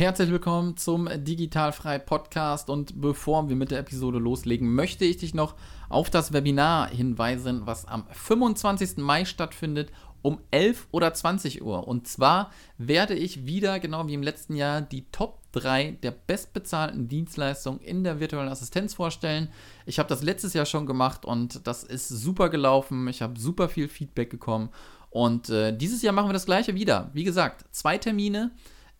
Herzlich willkommen zum Digitalfrei Podcast und bevor wir mit der Episode loslegen, möchte ich dich noch auf das Webinar hinweisen, was am 25. Mai stattfindet um 11 oder 20 Uhr. Und zwar werde ich wieder, genau wie im letzten Jahr, die Top 3 der bestbezahlten Dienstleistungen in der virtuellen Assistenz vorstellen. Ich habe das letztes Jahr schon gemacht und das ist super gelaufen. Ich habe super viel Feedback bekommen. Und äh, dieses Jahr machen wir das gleiche wieder. Wie gesagt, zwei Termine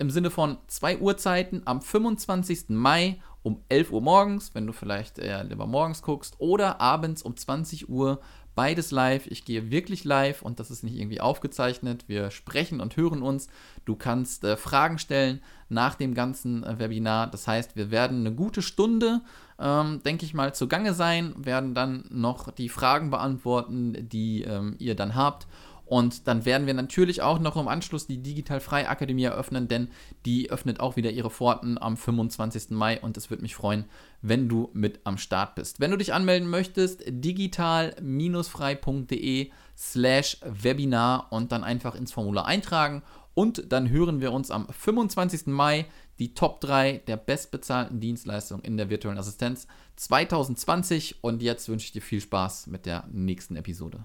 im Sinne von zwei Uhrzeiten am 25. Mai um 11 Uhr morgens, wenn du vielleicht eher lieber morgens guckst, oder abends um 20 Uhr. Beides live. Ich gehe wirklich live und das ist nicht irgendwie aufgezeichnet. Wir sprechen und hören uns. Du kannst äh, Fragen stellen nach dem ganzen äh, Webinar. Das heißt, wir werden eine gute Stunde, ähm, denke ich mal, zugange sein, werden dann noch die Fragen beantworten, die ähm, ihr dann habt. Und dann werden wir natürlich auch noch im Anschluss die Digital Frei Akademie eröffnen, denn die öffnet auch wieder ihre Pforten am 25. Mai und es würde mich freuen, wenn du mit am Start bist. Wenn du dich anmelden möchtest, digital-frei.de slash Webinar und dann einfach ins Formular eintragen und dann hören wir uns am 25. Mai die Top 3 der bestbezahlten Dienstleistungen in der virtuellen Assistenz 2020 und jetzt wünsche ich dir viel Spaß mit der nächsten Episode.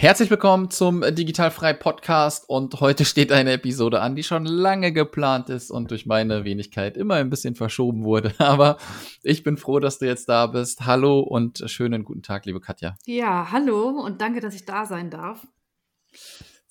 Herzlich willkommen zum Digitalfrei Podcast und heute steht eine Episode an, die schon lange geplant ist und durch meine Wenigkeit immer ein bisschen verschoben wurde. Aber ich bin froh, dass du jetzt da bist. Hallo und schönen guten Tag, liebe Katja. Ja, hallo und danke, dass ich da sein darf.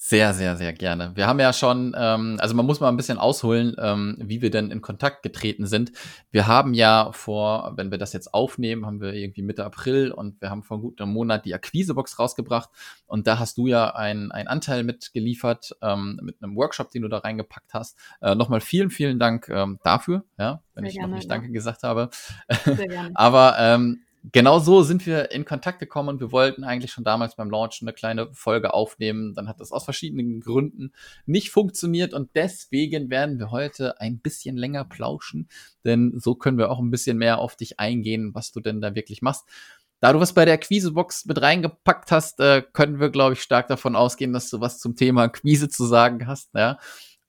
Sehr, sehr, sehr gerne. Wir haben ja schon, ähm, also man muss mal ein bisschen ausholen, ähm, wie wir denn in Kontakt getreten sind. Wir haben ja vor, wenn wir das jetzt aufnehmen, haben wir irgendwie Mitte April und wir haben vor gut einem Monat die Akquisebox rausgebracht und da hast du ja einen Anteil mitgeliefert ähm, mit einem Workshop, den du da reingepackt hast. Äh, Nochmal vielen, vielen Dank ähm, dafür, ja, wenn sehr ich gerne, noch nicht ja. Danke gesagt habe. Sehr gerne. Aber ähm, genau so sind wir in Kontakt gekommen und wir wollten eigentlich schon damals beim Launch eine kleine Folge aufnehmen. Dann hat das aus verschiedenen Gründen nicht funktioniert und deswegen werden wir heute ein bisschen länger plauschen, denn so können wir auch ein bisschen mehr auf dich eingehen, was du denn da wirklich machst. Da du was bei der Quizebox mit reingepackt hast, äh, können wir, glaube ich, stark davon ausgehen, dass du was zum Thema Quise zu sagen hast. Ja.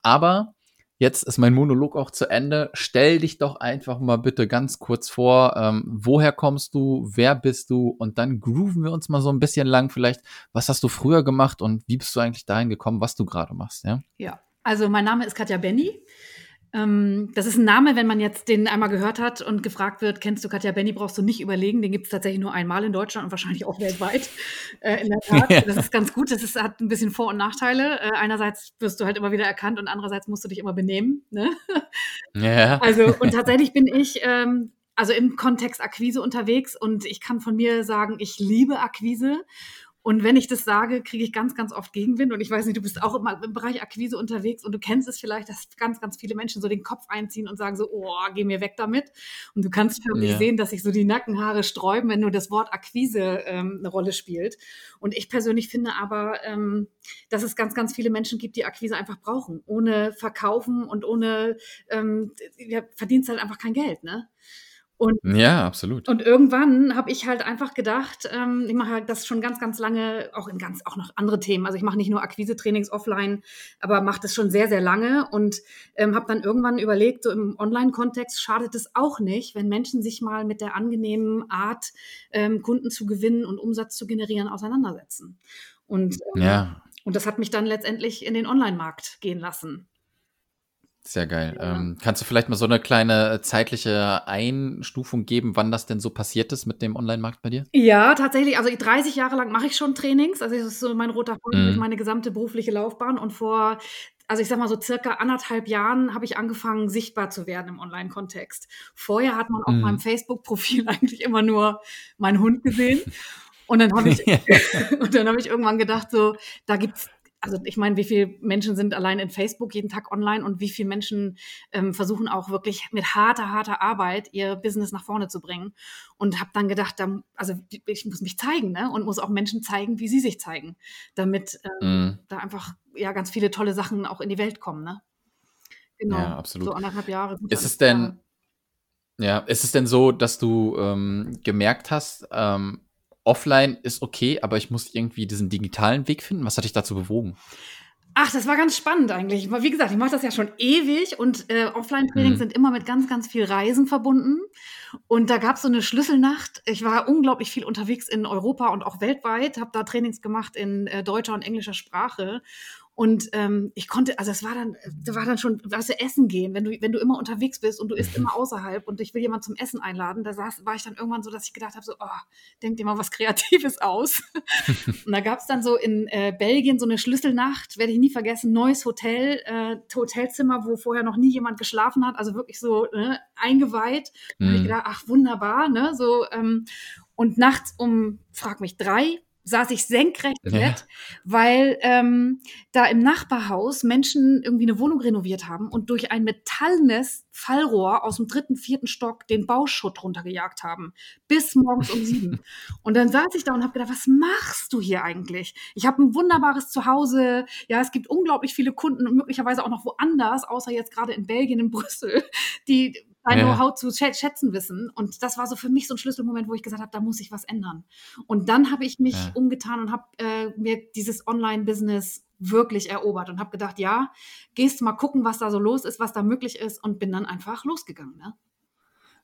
Aber Jetzt ist mein Monolog auch zu Ende. Stell dich doch einfach mal bitte ganz kurz vor, ähm, woher kommst du, wer bist du und dann grooven wir uns mal so ein bisschen lang vielleicht, was hast du früher gemacht und wie bist du eigentlich dahin gekommen, was du gerade machst, ja? Ja, also mein Name ist Katja Benny. Ähm, das ist ein Name, wenn man jetzt den einmal gehört hat und gefragt wird, kennst du Katja Benny, brauchst du nicht überlegen. Den gibt es tatsächlich nur einmal in Deutschland und wahrscheinlich auch weltweit. Äh, in der Tat, ja. das ist ganz gut. Das ist, hat ein bisschen Vor- und Nachteile. Äh, einerseits wirst du halt immer wieder erkannt und andererseits musst du dich immer benehmen. Ne? Ja. Also, und tatsächlich bin ich ähm, also im Kontext Akquise unterwegs und ich kann von mir sagen, ich liebe Akquise und wenn ich das sage, kriege ich ganz, ganz oft Gegenwind. Und ich weiß nicht, du bist auch immer im Bereich Akquise unterwegs und du kennst es vielleicht, dass ganz, ganz viele Menschen so den Kopf einziehen und sagen so, oh, geh mir weg damit. Und du kannst für mich ja. sehen, dass sich so die Nackenhaare sträuben, wenn nur das Wort Akquise ähm, eine Rolle spielt. Und ich persönlich finde aber, ähm, dass es ganz, ganz viele Menschen gibt, die Akquise einfach brauchen. Ohne Verkaufen und ohne, ähm, ja, verdienst halt einfach kein Geld, ne? Und, ja, absolut. Und irgendwann habe ich halt einfach gedacht, ähm, ich mache das schon ganz, ganz lange, auch in ganz, auch noch andere Themen. Also ich mache nicht nur Akquise-Trainings offline, aber mache das schon sehr, sehr lange und ähm, habe dann irgendwann überlegt, so im Online-Kontext schadet es auch nicht, wenn Menschen sich mal mit der angenehmen Art, ähm, Kunden zu gewinnen und Umsatz zu generieren, auseinandersetzen. Und, ähm, ja. und das hat mich dann letztendlich in den Online-Markt gehen lassen. Sehr geil. Ja. Ähm, kannst du vielleicht mal so eine kleine äh, zeitliche Einstufung geben, wann das denn so passiert ist mit dem Online-Markt bei dir? Ja, tatsächlich. Also 30 Jahre lang mache ich schon Trainings. Also das ist so mein roter Faden mhm. durch meine gesamte berufliche Laufbahn. Und vor, also ich sag mal so circa anderthalb Jahren habe ich angefangen, sichtbar zu werden im Online-Kontext. Vorher hat man auf mhm. meinem Facebook-Profil eigentlich immer nur meinen Hund gesehen. Und dann habe ich, und dann habe ich irgendwann gedacht, so, da gibt's also ich meine, wie viele Menschen sind allein in Facebook jeden Tag online und wie viele Menschen ähm, versuchen auch wirklich mit harter, harter Arbeit ihr Business nach vorne zu bringen. Und habe dann gedacht, da, also ich muss mich zeigen ne? und muss auch Menschen zeigen, wie sie sich zeigen, damit ähm, mm. da einfach ja ganz viele tolle Sachen auch in die Welt kommen. Ne? Genau, ja, absolut. so anderthalb Jahre. Ist es denn, ja, ist es denn so, dass du ähm, gemerkt hast, ähm, offline ist okay, aber ich muss irgendwie diesen digitalen Weg finden? Was hat dich dazu bewogen? Ach, das war ganz spannend eigentlich. Wie gesagt, ich mache das ja schon ewig und äh, Offline-Trainings mhm. sind immer mit ganz, ganz viel Reisen verbunden. Und da gab es so eine Schlüsselnacht. Ich war unglaublich viel unterwegs in Europa und auch weltweit, habe da Trainings gemacht in äh, deutscher und englischer Sprache. Und ähm, ich konnte, also es war dann, da war dann schon, weißt du, essen gehen, wenn du, wenn du immer unterwegs bist und du isst mhm. immer außerhalb und ich will jemand zum Essen einladen, da saß, war ich dann irgendwann so, dass ich gedacht habe, so, oh, denk dir mal was Kreatives aus. und da gab es dann so in äh, Belgien so eine Schlüsselnacht, werde ich nie vergessen, neues Hotel, äh, Hotelzimmer, wo vorher noch nie jemand geschlafen hat, also wirklich so ne, eingeweiht. Mhm. Und ich gedacht, ach wunderbar, ne, so ähm, und nachts um, frag mich, drei saß ich senkrecht ja. Bett, weil ähm, da im Nachbarhaus Menschen irgendwie eine Wohnung renoviert haben und durch ein metallenes Fallrohr aus dem dritten, vierten Stock den Bauschutt runtergejagt haben. Bis morgens um sieben. Und dann saß ich da und habe gedacht, was machst du hier eigentlich? Ich habe ein wunderbares Zuhause. Ja, es gibt unglaublich viele Kunden und möglicherweise auch noch woanders, außer jetzt gerade in Belgien, in Brüssel, die dein ja. Know-how zu schätzen wissen. Und das war so für mich so ein Schlüsselmoment, wo ich gesagt habe, da muss ich was ändern. Und dann habe ich mich ja. umgetan und habe äh, mir dieses Online-Business wirklich erobert und habe gedacht, ja, gehst mal gucken, was da so los ist, was da möglich ist und bin dann einfach losgegangen. Ne?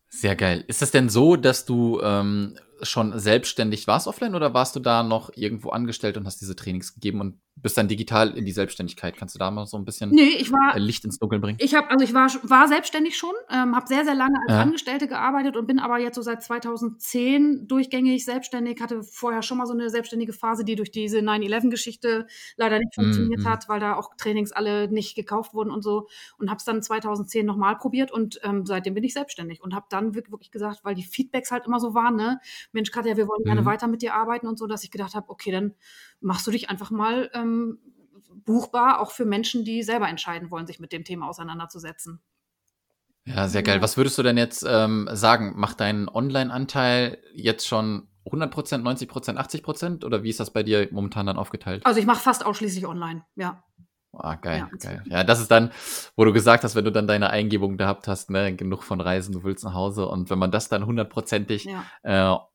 Sehr geil. Ist es denn so, dass du ähm, schon selbstständig warst offline oder warst du da noch irgendwo angestellt und hast diese Trainings gegeben und bist dann digital in die Selbstständigkeit. Kannst du da mal so ein bisschen nee, war, äh, Licht ins Dunkeln bringen? Ich habe, also ich war, war selbstständig schon, ähm, habe sehr, sehr lange als ja. Angestellte gearbeitet und bin aber jetzt so seit 2010 durchgängig selbstständig. Hatte vorher schon mal so eine selbstständige Phase, die durch diese 9-11-Geschichte leider nicht funktioniert mhm. hat, weil da auch Trainings alle nicht gekauft wurden und so. Und habe es dann 2010 nochmal probiert und ähm, seitdem bin ich selbstständig und habe dann wirklich gesagt, weil die Feedbacks halt immer so waren, ne, Mensch, Katja, wir wollen mhm. gerne weiter mit dir arbeiten und so, dass ich gedacht habe, okay, dann machst du dich einfach mal ähm, buchbar, auch für Menschen, die selber entscheiden wollen, sich mit dem Thema auseinanderzusetzen. Ja, sehr geil. Was würdest du denn jetzt ähm, sagen? Macht dein Online-Anteil jetzt schon 100 Prozent, 90 Prozent, 80 Prozent? Oder wie ist das bei dir momentan dann aufgeteilt? Also ich mache fast ausschließlich online, ja. Ah, geil, ja. geil. Ja, das ist dann, wo du gesagt hast, wenn du dann deine Eingebung gehabt hast, ne, genug von Reisen, du willst nach Hause und wenn man das dann hundertprozentig ja.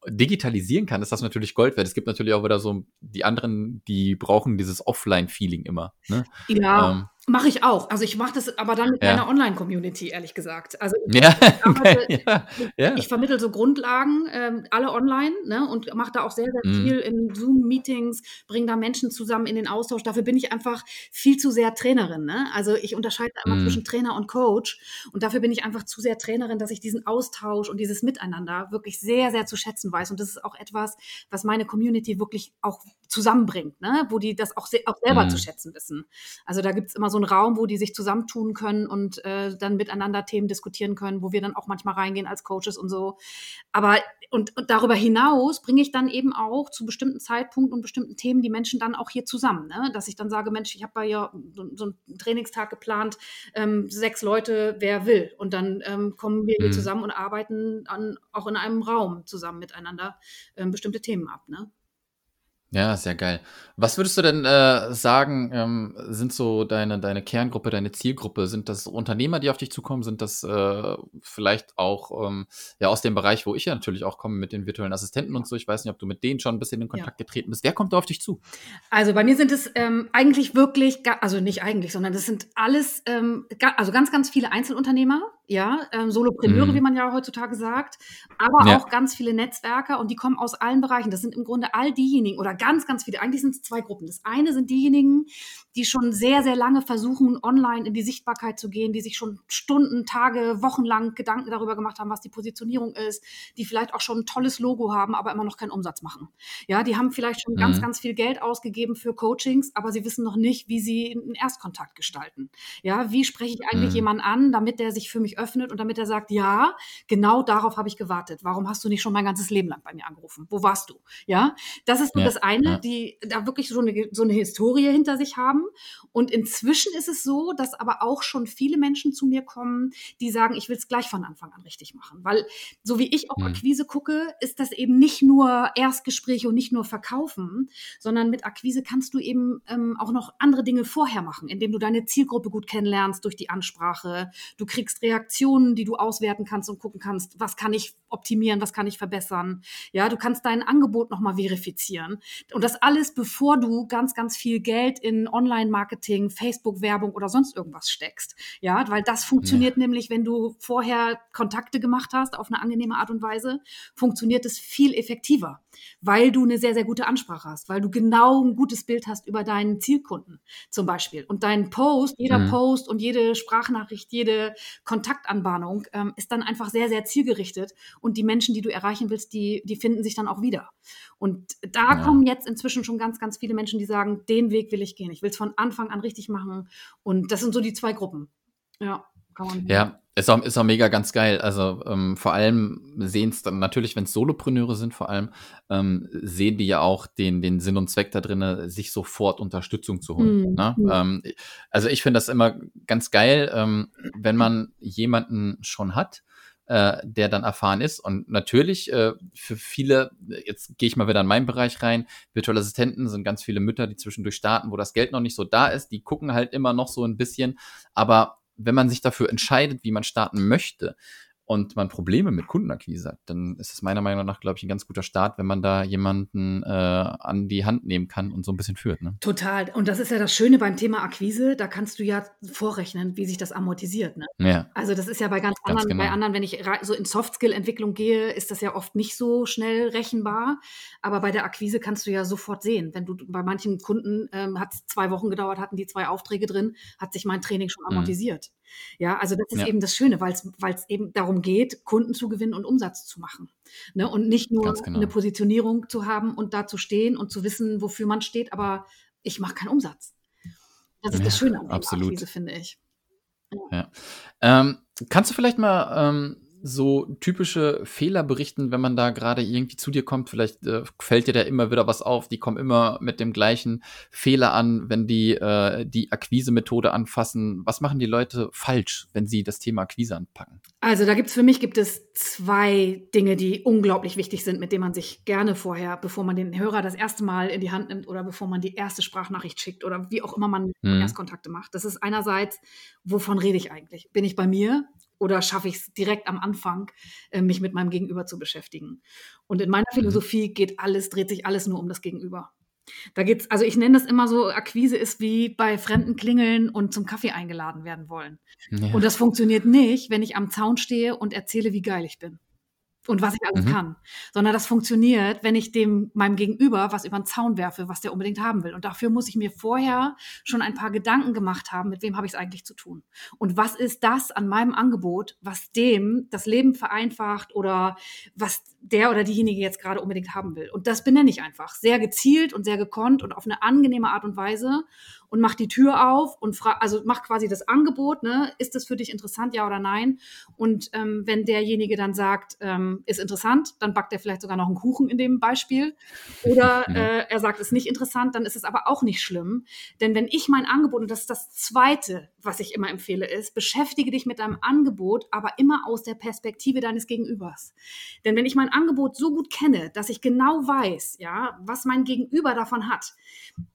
äh, digitalisieren kann, ist das natürlich Gold wert. Es gibt natürlich auch wieder so die anderen, die brauchen dieses Offline-Feeling immer. Ne? Ja. Ähm, Mache ich auch. Also ich mache das aber dann mit ja. meiner Online-Community, ehrlich gesagt. Also ich, ja, arbeite, ja, ja. ich vermittel so Grundlagen, ähm, alle online, ne, und mache da auch sehr, sehr mhm. viel in Zoom-Meetings, bringe da Menschen zusammen in den Austausch. Dafür bin ich einfach viel zu sehr Trainerin. Ne? Also ich unterscheide immer mhm. zwischen Trainer und Coach. Und dafür bin ich einfach zu sehr Trainerin, dass ich diesen Austausch und dieses Miteinander wirklich sehr, sehr zu schätzen weiß. Und das ist auch etwas, was meine Community wirklich auch zusammenbringt, ne? wo die das auch, auch selber mhm. zu schätzen wissen. Also da gibt es immer so einen Raum, wo die sich zusammentun können und äh, dann miteinander Themen diskutieren können, wo wir dann auch manchmal reingehen als Coaches und so. Aber und, und darüber hinaus bringe ich dann eben auch zu bestimmten Zeitpunkten und bestimmten Themen die Menschen dann auch hier zusammen. Ne? Dass ich dann sage, Mensch, ich habe bei ja so, so, einen Trainingstag geplant, ähm, sechs Leute, wer will. Und dann ähm, kommen wir hier mhm. zusammen und arbeiten an, auch in einem Raum zusammen miteinander ähm, bestimmte Themen ab. Ne? Ja, sehr geil. Was würdest du denn äh, sagen, ähm, sind so deine, deine Kerngruppe, deine Zielgruppe? Sind das Unternehmer, die auf dich zukommen? Sind das äh, vielleicht auch ähm, ja, aus dem Bereich, wo ich ja natürlich auch komme mit den virtuellen Assistenten und so? Ich weiß nicht, ob du mit denen schon ein bisschen in Kontakt ja. getreten bist. Wer kommt da auf dich zu? Also bei mir sind es ähm, eigentlich wirklich, also nicht eigentlich, sondern das sind alles, ähm, also ganz, ganz viele Einzelunternehmer, ja, ähm, Solopreneure, mhm. wie man ja heutzutage sagt, aber ja. auch ganz viele Netzwerker und die kommen aus allen Bereichen. Das sind im Grunde all diejenigen oder ganz, ganz viele, eigentlich sind es zwei Gruppen. Das eine sind diejenigen, die schon sehr, sehr lange versuchen, online in die Sichtbarkeit zu gehen, die sich schon Stunden, Tage, Wochen lang Gedanken darüber gemacht haben, was die Positionierung ist, die vielleicht auch schon ein tolles Logo haben, aber immer noch keinen Umsatz machen. Ja, die haben vielleicht schon mhm. ganz, ganz viel Geld ausgegeben für Coachings, aber sie wissen noch nicht, wie sie einen Erstkontakt gestalten. Ja, wie spreche ich eigentlich mhm. jemanden an, damit der sich für mich öffnet und damit er sagt, ja, genau darauf habe ich gewartet. Warum hast du nicht schon mein ganzes Leben lang bei mir angerufen? Wo warst du? Ja, das ist nur ja, das eine, ja. die da wirklich so eine, so eine Historie hinter sich haben. Und inzwischen ist es so, dass aber auch schon viele Menschen zu mir kommen, die sagen, ich will es gleich von Anfang an richtig machen. Weil so wie ich auf mhm. Akquise gucke, ist das eben nicht nur Erstgespräche und nicht nur Verkaufen, sondern mit Akquise kannst du eben ähm, auch noch andere Dinge vorher machen, indem du deine Zielgruppe gut kennenlernst durch die Ansprache. Du kriegst Reaktionen, die du auswerten kannst und gucken kannst, was kann ich optimieren, was kann ich verbessern. Ja, du kannst dein Angebot nochmal verifizieren. Und das alles, bevor du ganz, ganz viel Geld in Online-Marketing, Facebook-Werbung oder sonst irgendwas steckst. Ja, weil das funktioniert ja. nämlich, wenn du vorher Kontakte gemacht hast auf eine angenehme Art und Weise, funktioniert es viel effektiver, weil du eine sehr, sehr gute Ansprache hast, weil du genau ein gutes Bild hast über deinen Zielkunden zum Beispiel. Und dein Post, jeder mhm. Post und jede Sprachnachricht, jede Kontaktanbahnung ähm, ist dann einfach sehr, sehr zielgerichtet. Und die Menschen, die du erreichen willst, die, die finden sich dann auch wieder. Und da ja. kommen jetzt inzwischen schon ganz, ganz viele Menschen, die sagen, den Weg will ich gehen. Ich will es von Anfang an richtig machen. Und das sind so die zwei Gruppen. Ja, man. Ja, ist auch, ist auch mega ganz geil. Also ähm, vor allem sehen es dann natürlich, wenn es Solopreneure sind, vor allem ähm, sehen die ja auch den, den Sinn und Zweck da drin, sich sofort Unterstützung zu holen. Mhm. Ne? Mhm. Ähm, also ich finde das immer ganz geil, ähm, wenn man jemanden schon hat, äh, der dann erfahren ist. Und natürlich äh, für viele, jetzt gehe ich mal wieder in meinen Bereich rein, virtuelle Assistenten sind ganz viele Mütter, die zwischendurch starten, wo das Geld noch nicht so da ist. Die gucken halt immer noch so ein bisschen, aber wenn man sich dafür entscheidet, wie man starten möchte, und man Probleme mit Kundenakquise hat, dann ist es meiner Meinung nach, glaube ich, ein ganz guter Start, wenn man da jemanden äh, an die Hand nehmen kann und so ein bisschen führt. Ne? Total. Und das ist ja das Schöne beim Thema Akquise, da kannst du ja vorrechnen, wie sich das amortisiert. Ne? Ja. Also das ist ja bei ganz, ganz anderen, genau. bei anderen, wenn ich so in Softskill-Entwicklung gehe, ist das ja oft nicht so schnell rechenbar. Aber bei der Akquise kannst du ja sofort sehen. Wenn du bei manchen Kunden ähm, hat es zwei Wochen gedauert, hatten die zwei Aufträge drin, hat sich mein Training schon mhm. amortisiert. Mhm. Ja, also das ist ja. eben das Schöne, weil es eben darum geht, Kunden zu gewinnen und Umsatz zu machen. Ne? Und nicht nur genau. eine Positionierung zu haben und da zu stehen und zu wissen, wofür man steht, aber ich mache keinen Umsatz. Das ist ja, das Schöne an der Akquise, finde ich. Ja. Ähm, kannst du vielleicht mal ähm, so typische Fehler berichten, wenn man da gerade irgendwie zu dir kommt? Vielleicht äh, fällt dir da immer wieder was auf. Die kommen immer mit dem gleichen Fehler an, wenn die äh, die Akquise-Methode anfassen. Was machen die Leute falsch, wenn sie das Thema Akquise anpacken? Also da gibt es für mich gibt es zwei Dinge, die unglaublich wichtig sind, mit denen man sich gerne vorher, bevor man den Hörer das erste Mal in die Hand nimmt oder bevor man die erste Sprachnachricht schickt oder wie auch immer man hm. Erstkontakte macht. Das ist einerseits, wovon rede ich eigentlich? Bin ich bei mir? Oder schaffe ich es direkt am Anfang, äh, mich mit meinem Gegenüber zu beschäftigen. Und in meiner mhm. Philosophie geht alles, dreht sich alles nur um das Gegenüber. Da geht's, also ich nenne das immer so, Akquise ist wie bei Fremden klingeln und zum Kaffee eingeladen werden wollen. Ja. Und das funktioniert nicht, wenn ich am Zaun stehe und erzähle, wie geil ich bin und was ich alles mhm. kann, sondern das funktioniert, wenn ich dem meinem Gegenüber was über den Zaun werfe, was der unbedingt haben will. Und dafür muss ich mir vorher schon ein paar Gedanken gemacht haben, mit wem habe ich es eigentlich zu tun und was ist das an meinem Angebot, was dem das Leben vereinfacht oder was der oder diejenige jetzt gerade unbedingt haben will. Und das benenne ich einfach sehr gezielt und sehr gekonnt und auf eine angenehme Art und Weise und mach die Tür auf und frag, also mach quasi das Angebot, ne? Ist das für dich interessant, ja oder nein? Und ähm, wenn derjenige dann sagt, ähm, ist interessant, dann backt er vielleicht sogar noch einen Kuchen in dem Beispiel. Oder äh, er sagt, ist nicht interessant, dann ist es aber auch nicht schlimm. Denn wenn ich mein Angebot, und das ist das Zweite, was ich immer empfehle, ist, beschäftige dich mit deinem Angebot, aber immer aus der Perspektive deines Gegenübers. Denn wenn ich mein Angebot so gut kenne, dass ich genau weiß, ja, was mein Gegenüber davon hat,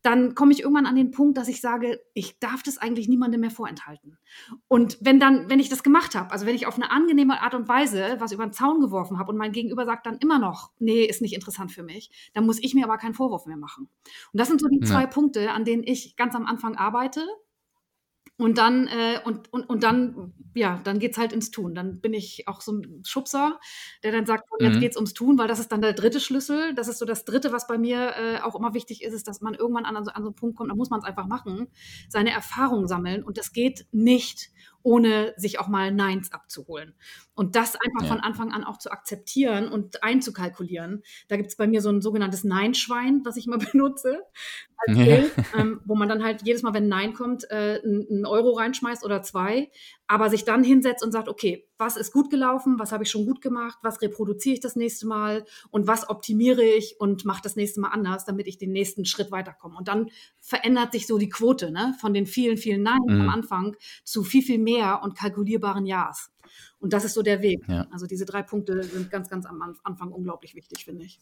dann komme ich irgendwann an den Punkt, dass ich sage, ich darf das eigentlich niemandem mehr vorenthalten. Und wenn dann, wenn ich das gemacht habe, also wenn ich auf eine angenehme Art und Weise was über den Zaun geworfen habe und mein Gegenüber sagt dann immer noch, nee, ist nicht interessant für mich, dann muss ich mir aber keinen Vorwurf mehr machen. Und das sind so die ja. zwei Punkte, an denen ich ganz am Anfang arbeite Und dann, äh, und, und, und dann, ja, dann geht's halt ins Tun. Dann bin ich auch so ein Schubser, der dann sagt, jetzt Mhm. geht's ums Tun, weil das ist dann der dritte Schlüssel. Das ist so das dritte, was bei mir äh, auch immer wichtig ist, ist, dass man irgendwann an, so- an so einen Punkt kommt, da muss man es einfach machen, seine Erfahrung sammeln. Und das geht nicht, ohne sich auch mal Neins abzuholen. Und das einfach Ja. von Anfang an auch zu akzeptieren und einzukalkulieren. Da gibt's bei mir so ein sogenanntes Nein-Schwein, was ich mal benutze als Ja. Bild, ähm, wo man dann halt jedes Mal, wenn ein Nein kommt, äh, einen Euro reinschmeißt oder zwei, aber sich dann hinsetzt und sagt, okay, was ist gut gelaufen, was habe ich schon gut gemacht, was reproduziere ich das nächste Mal und was optimiere ich und mache das nächste Mal anders, damit ich den nächsten Schritt weiterkomme. Und dann verändert sich so die Quote ne, von den vielen, vielen Nein Mhm. am Anfang zu viel, viel mehr und kalkulierbaren Ja's. Und das ist so der Weg. Ja. Also diese drei Punkte sind ganz, ganz am Anf- Anfang unglaublich wichtig, finde ich.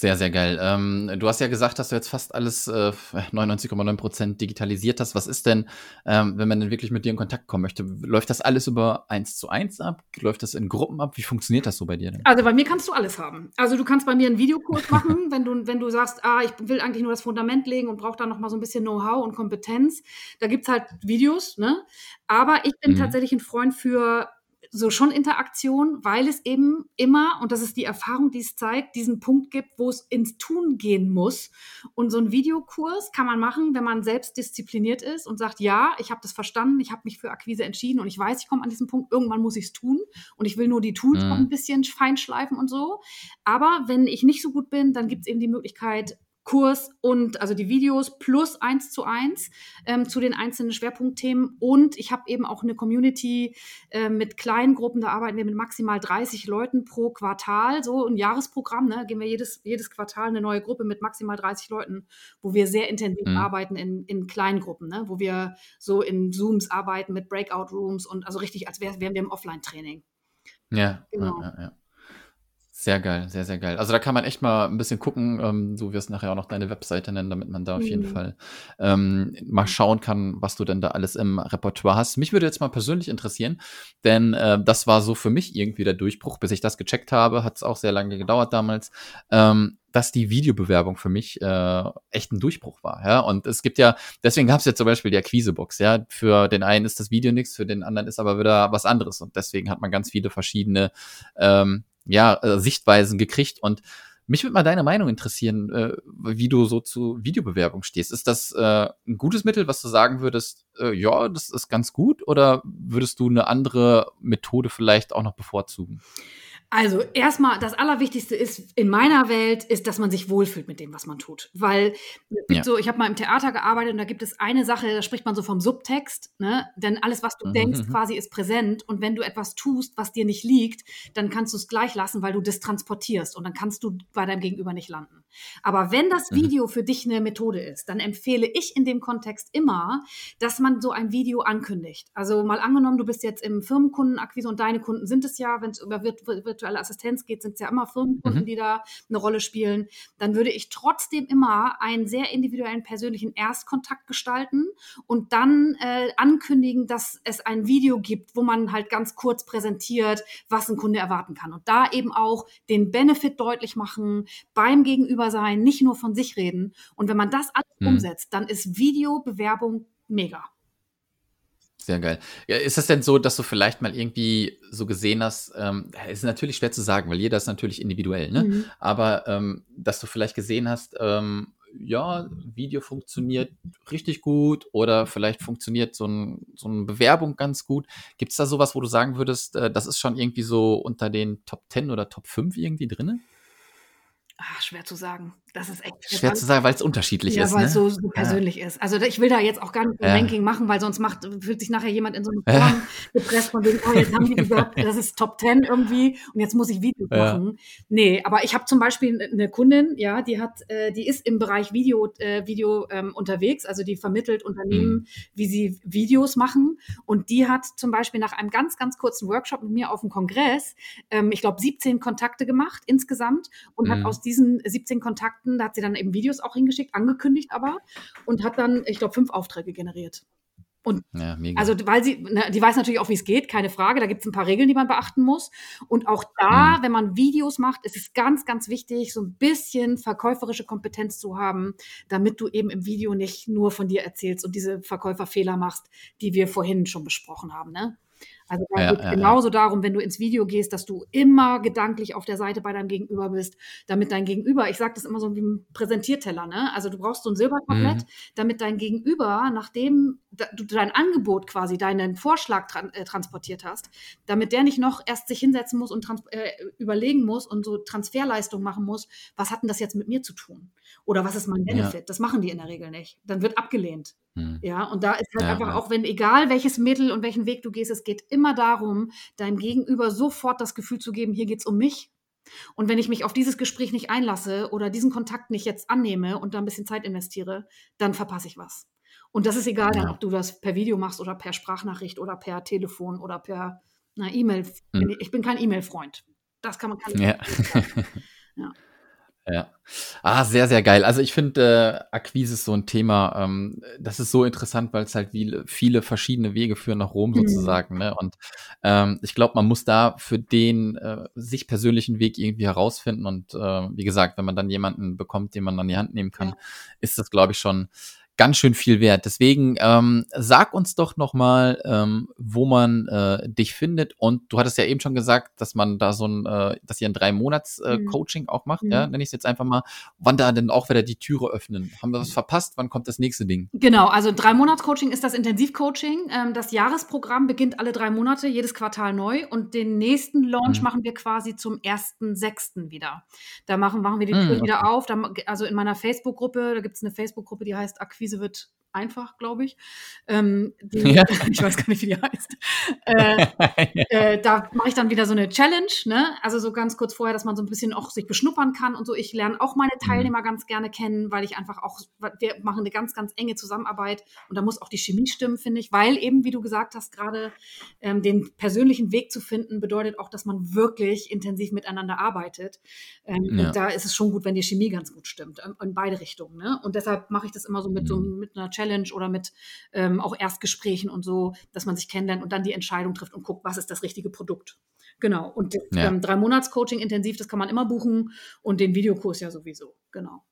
Sehr, sehr geil. Ähm, du hast ja gesagt, dass du jetzt fast alles äh, 99,9% digitalisiert hast. Was ist denn, ähm, wenn man denn wirklich mit dir in Kontakt kommen möchte? Läuft das alles über eins zu eins ab? Läuft das in Gruppen ab? Wie funktioniert das so bei dir denn? Also bei mir kannst du alles haben. Also du kannst bei mir einen Videokurs machen, wenn du, wenn du sagst, ah, ich will eigentlich nur das Fundament legen und brauche da noch mal so ein bisschen Know-how und Kompetenz. Da gibt's halt Videos, ne? Aber ich bin Mhm. tatsächlich ein Freund für so schon Interaktion, weil es eben immer, und das ist die Erfahrung, die es zeigt, diesen Punkt gibt, wo es ins Tun gehen muss. Und so ein Videokurs kann man machen, wenn man selbst diszipliniert ist und sagt, ja, ich habe das verstanden, ich habe mich für Akquise entschieden und ich weiß, ich komme an diesen Punkt, irgendwann muss ich es tun und ich will nur die Tools Mhm. noch ein bisschen feinschleifen und so. Aber wenn ich nicht so gut bin, dann gibt es eben die Möglichkeit, Kurs und also die Videos plus eins zu eins ähm, zu den einzelnen Schwerpunktthemen. Und ich habe eben auch eine Community äh, mit kleinen Gruppen, da arbeiten wir mit maximal 30 Leuten pro Quartal, so ein Jahresprogramm, ne? Gehen wir jedes, jedes Quartal eine neue Gruppe mit maximal 30 Leuten, wo wir sehr intensiv Mhm. arbeiten in, in kleinen Gruppen, ne? wo wir so in Zooms arbeiten mit Breakout Rooms und also richtig, als wär, wären wir im Offline-Training. Ja, Genau. ja, ja, ja. Sehr geil, sehr, sehr geil. Also da kann man echt mal ein bisschen gucken. Ähm, du wirst nachher auch noch deine Webseite nennen, damit man da auf jeden Mhm. Fall ähm, mal schauen kann, was du denn da alles im Repertoire hast. Mich würde jetzt mal persönlich interessieren, denn äh, das war so für mich irgendwie der Durchbruch. Bis ich das gecheckt habe, hat es auch sehr lange gedauert damals. Ähm, dass die Videobewerbung für mich äh, echt ein Durchbruch war. Ja? Und es gibt ja, deswegen gab es jetzt zum Beispiel die Akquisebox. Ja? Für den einen ist das Video nichts, für den anderen ist aber wieder was anderes. Und deswegen hat man ganz viele verschiedene ähm, ja, äh, Sichtweisen gekriegt. Und mich würde mal deine Meinung interessieren, äh, wie du so zu Videobewerbung stehst. Ist das äh, ein gutes Mittel, was du sagen würdest, äh, ja, das ist ganz gut? Oder würdest du eine andere Methode vielleicht auch noch bevorzugen? Also erstmal, das Allerwichtigste ist in meiner Welt, ist, dass man sich wohlfühlt mit dem, was man tut. Weil Ja. so, ich habe mal im Theater gearbeitet und da gibt es eine Sache, da spricht man so vom Subtext, ne? Denn alles, was du Mhm, denkst, mhm. quasi ist präsent. Und wenn du etwas tust, was dir nicht liegt, dann kannst du es gleich lassen, weil du das transportierst und dann kannst du bei deinem Gegenüber nicht landen. Aber wenn das Mhm. Video für dich eine Methode ist, dann empfehle ich in dem Kontext immer, dass man so ein Video ankündigt. Also mal angenommen, du bist jetzt im Firmenkundenakquise und deine Kunden sind es ja, wenn es über virt virtuelle Assistenz geht, sind es ja immer Firmenkunden, Mhm. die da eine Rolle spielen. Dann würde ich trotzdem immer einen sehr individuellen persönlichen Erstkontakt gestalten und dann äh, ankündigen, dass es ein Video gibt, wo man halt ganz kurz präsentiert, was ein Kunde erwarten kann. Und da eben auch den Benefit deutlich machen, beim Gegenüber sein, nicht nur von sich reden. Und wenn man das alles Mhm. umsetzt, dann ist Videobewerbung mega. Sehr geil. Ja, ist es denn so, dass du vielleicht mal irgendwie so gesehen hast, ähm, ist natürlich schwer zu sagen, weil jeder ist natürlich individuell, ne? Mhm. Aber ähm, dass du vielleicht gesehen hast, ähm, ja, Video funktioniert richtig gut oder vielleicht funktioniert so, ein, so eine Bewerbung ganz gut. Gibt es da sowas, wo du sagen würdest, äh, das ist schon irgendwie so unter den Top 10 oder Top 5 irgendwie drin? Ah, schwer zu sagen. Das ist echt Schwer zu sagen, weil es unterschiedlich ja, ist. weil Ne? es so, so persönlich ist. Also ich will da jetzt auch gar nicht ein Ja. Ranking machen, weil sonst macht, fühlt sich nachher jemand in so einem Ja. Form gepresst von wegen, oh, jetzt haben die gesagt, das ist Top 10 irgendwie und jetzt muss ich Videos Ja. machen. Nee, aber ich habe zum Beispiel eine Kundin, ja, die hat, äh, die ist im Bereich Video, äh, Video ähm, unterwegs, also die vermittelt Unternehmen, Mhm. wie sie Videos machen und die hat zum Beispiel nach einem ganz, ganz kurzen Workshop mit mir auf dem Kongress, ähm, ich glaube 17 Kontakte gemacht insgesamt und Mhm. hat aus diesen 17 Kontakten, da hat sie dann eben Videos auch hingeschickt, angekündigt aber und hat dann, ich glaube, fünf Aufträge generiert. Und ja, also, weil sie, ne, die weiß natürlich auch, wie es geht, keine Frage. Da gibt es ein paar Regeln, die man beachten muss. Und auch da, mhm. wenn man Videos macht, ist es ganz, ganz wichtig, so ein bisschen verkäuferische Kompetenz zu haben, damit du eben im Video nicht nur von dir erzählst und diese Verkäuferfehler machst, die wir vorhin schon besprochen haben. Ne? Also da ja, geht ja, genauso ja. darum, wenn du ins Video gehst, dass du immer gedanklich auf der Seite bei deinem Gegenüber bist, damit dein Gegenüber, ich sage das immer so wie ein Präsentierteller, ne? Also du brauchst so ein Silbertablett, mhm. damit dein Gegenüber, nachdem du dein Angebot quasi, deinen Vorschlag tra äh, transportiert hast, damit der nicht noch erst sich hinsetzen muss und äh, überlegen muss und so Transferleistung machen muss, was hat denn das jetzt mit mir zu tun? Oder was ist mein Benefit? Das machen die in der Regel nicht. Dann wird abgelehnt. Mhm. Ja, und da ist halt einfach auch, wenn egal welches Mittel und welchen Weg du gehst, es geht immer darum, deinem Gegenüber sofort das Gefühl zu geben, hier geht es um mich. Und wenn ich mich auf dieses Gespräch nicht einlasse oder diesen Kontakt nicht jetzt annehme und da ein bisschen Zeit investiere, dann verpasse ich was. Und das ist egal, ja. dann, ob du das per Video machst oder per Sprachnachricht oder per Telefon oder per E-Mail. Mhm. Ich bin kein E-Mail-Freund. Das kann man kann ja. ja. Ja. Ah, sehr, sehr geil. Also ich finde, äh, Akquise ist so ein Thema, ähm, das ist so interessant, weil es halt viele, viele verschiedene Wege führen nach Rom mhm. sozusagen. Ne? Und ähm, ich glaube, man muss da für den äh, sich persönlichen Weg irgendwie herausfinden. Und äh, wie gesagt, wenn man dann jemanden bekommt, den man an die Hand nehmen kann, ja. ist das, glaube ich, schon ganz schön viel wert. Deswegen ähm, sag uns doch noch mal, ähm, wo man äh, dich findet. Und du hattest ja eben schon gesagt, dass man da so ein, äh, dass ihr ein drei Monats äh, mhm. Coaching auch macht. Mhm. Ja, nenne ich es jetzt einfach mal. Wann da denn auch wieder die Türe öffnen? Haben wir was verpasst? Wann kommt das nächste Ding? Genau, also drei Monats Coaching ist das Intensivcoaching. Ähm, das Jahresprogramm beginnt alle drei Monate, jedes Quartal neu. Und den nächsten Launch mhm. machen wir quasi zum ersten sechsten wieder. Da machen, machen wir die mhm, Tür okay. wieder auf. Da, also in meiner Facebook-Gruppe, da gibt es eine Facebook-Gruppe, die heißt Akquise Akquise wird einfach, glaube ich. Ähm, die, ja. Ich weiß gar nicht, wie die heißt. Äh, äh, da mache ich dann wieder so eine Challenge, ne? Also so ganz kurz vorher, dass man so ein bisschen auch sich beschnuppern kann und so. Ich lerne auch meine mhm. Teilnehmer mhm. ganz gerne kennen, weil ich einfach auch, wir machen eine ganz, ganz enge Zusammenarbeit und da muss auch die Chemie stimmen, finde ich, weil eben, wie du gesagt hast, gerade ähm, den persönlichen Weg zu finden, bedeutet auch, dass man wirklich intensiv miteinander arbeitet. Ähm, ja. Und da ist es schon gut, wenn die Chemie ganz gut stimmt, in, in beide Richtungen. Ne? Und deshalb mache ich das immer so mit mhm. so mit einer Challenge Challenge oder mit ähm, auch Erstgesprächen und so, dass man sich kennenlernt und dann die Entscheidung trifft und guckt, was ist das richtige Produkt. Genau. Und das ja. ähm, drei Monats Coaching intensiv, das kann man immer buchen und den Videokurs ja sowieso. Genau.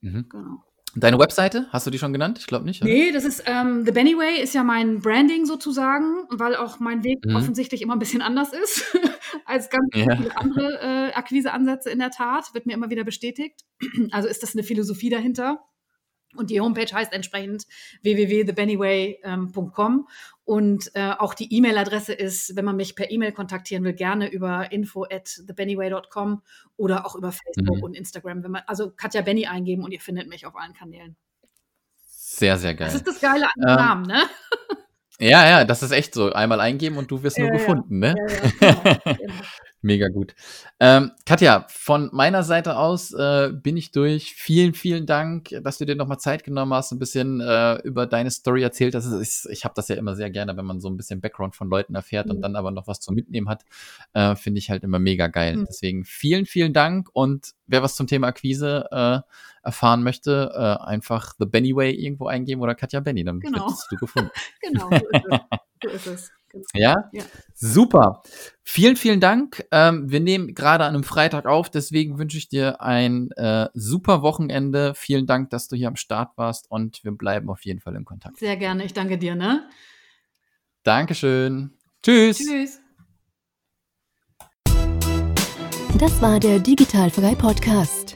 Mhm. Genau. Deine Webseite, hast du die schon genannt? Ich glaube nicht. Oder? Nee, das ist ähm, The Benny Way ist ja mein Branding sozusagen, weil auch mein Weg mhm. offensichtlich immer ein bisschen anders ist als ganz ja. viele andere äh, Akquiseansätze in der Tat, wird mir immer wieder bestätigt. Also ist das eine Philosophie dahinter. Und die Homepage heißt entsprechend www.thebennyway.com. Und äh, auch die E-Mail-Adresse ist, wenn man mich per E-Mail kontaktieren will, gerne über info at thebennyway.com oder auch über Facebook mhm. und Instagram. Wenn man, also Katja Benny eingeben und ihr findet mich auf allen Kanälen. Sehr, sehr geil. Das ist das Geile an dem ähm, Namen, ne? Ja, ja, das ist echt so. Einmal eingeben und du wirst ja, nur gefunden, ja. ne? Ja, ja, genau, genau. Mega gut. Ähm, Katja, von meiner Seite aus äh, bin ich durch. Vielen, vielen Dank, dass du dir nochmal Zeit genommen hast, ein bisschen äh, über deine Story erzählt hast. Ich, ich habe das ja immer sehr gerne, wenn man so ein bisschen Background von Leuten erfährt mhm. und dann aber noch was zum Mitnehmen hat. Äh, Finde ich halt immer mega geil. Mhm. Deswegen vielen, vielen Dank. Und wer was zum Thema Akquise äh, erfahren möchte, äh, einfach The Benny Way irgendwo eingeben oder Katja Benny, dann genau. wirst du gefunden. genau, so ist es. So ist es. Ja? ja? Super. Vielen, vielen Dank. Ähm, wir nehmen gerade an einem Freitag auf, deswegen wünsche ich dir ein äh, super Wochenende. Vielen Dank, dass du hier am Start warst und wir bleiben auf jeden Fall in Kontakt. Sehr gerne. Ich danke dir, ne? Dankeschön. Tschüss. Tschüss. Das war der Digitalfrei Podcast.